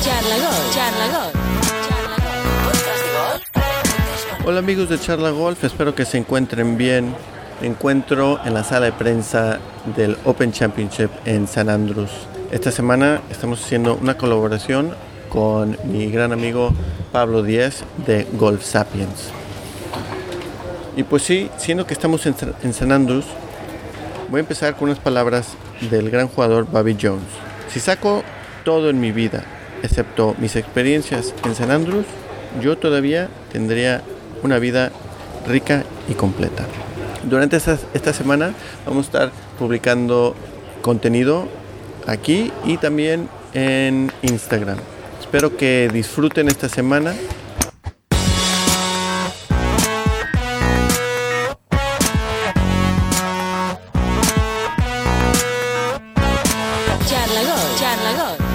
Charla Golf. Charla Golf. Hola amigos de Charla Golf, espero que se encuentren bien. Me encuentro en la sala de prensa del Open Championship en San Andrews. Esta semana estamos haciendo una colaboración con mi gran amigo Pablo Díez de Golf Sapiens. Y pues sí, siendo que estamos en, San Andrews, voy a empezar con unas palabras del gran jugador Bobby Jones. Si saco todo en mi vida, excepto mis experiencias en San Andrews, yo todavía tendría una vida rica y completa. Durante esta, esta semana vamos a estar publicando contenido aquí y también en Instagram. Espero que disfruten esta semana. Charla.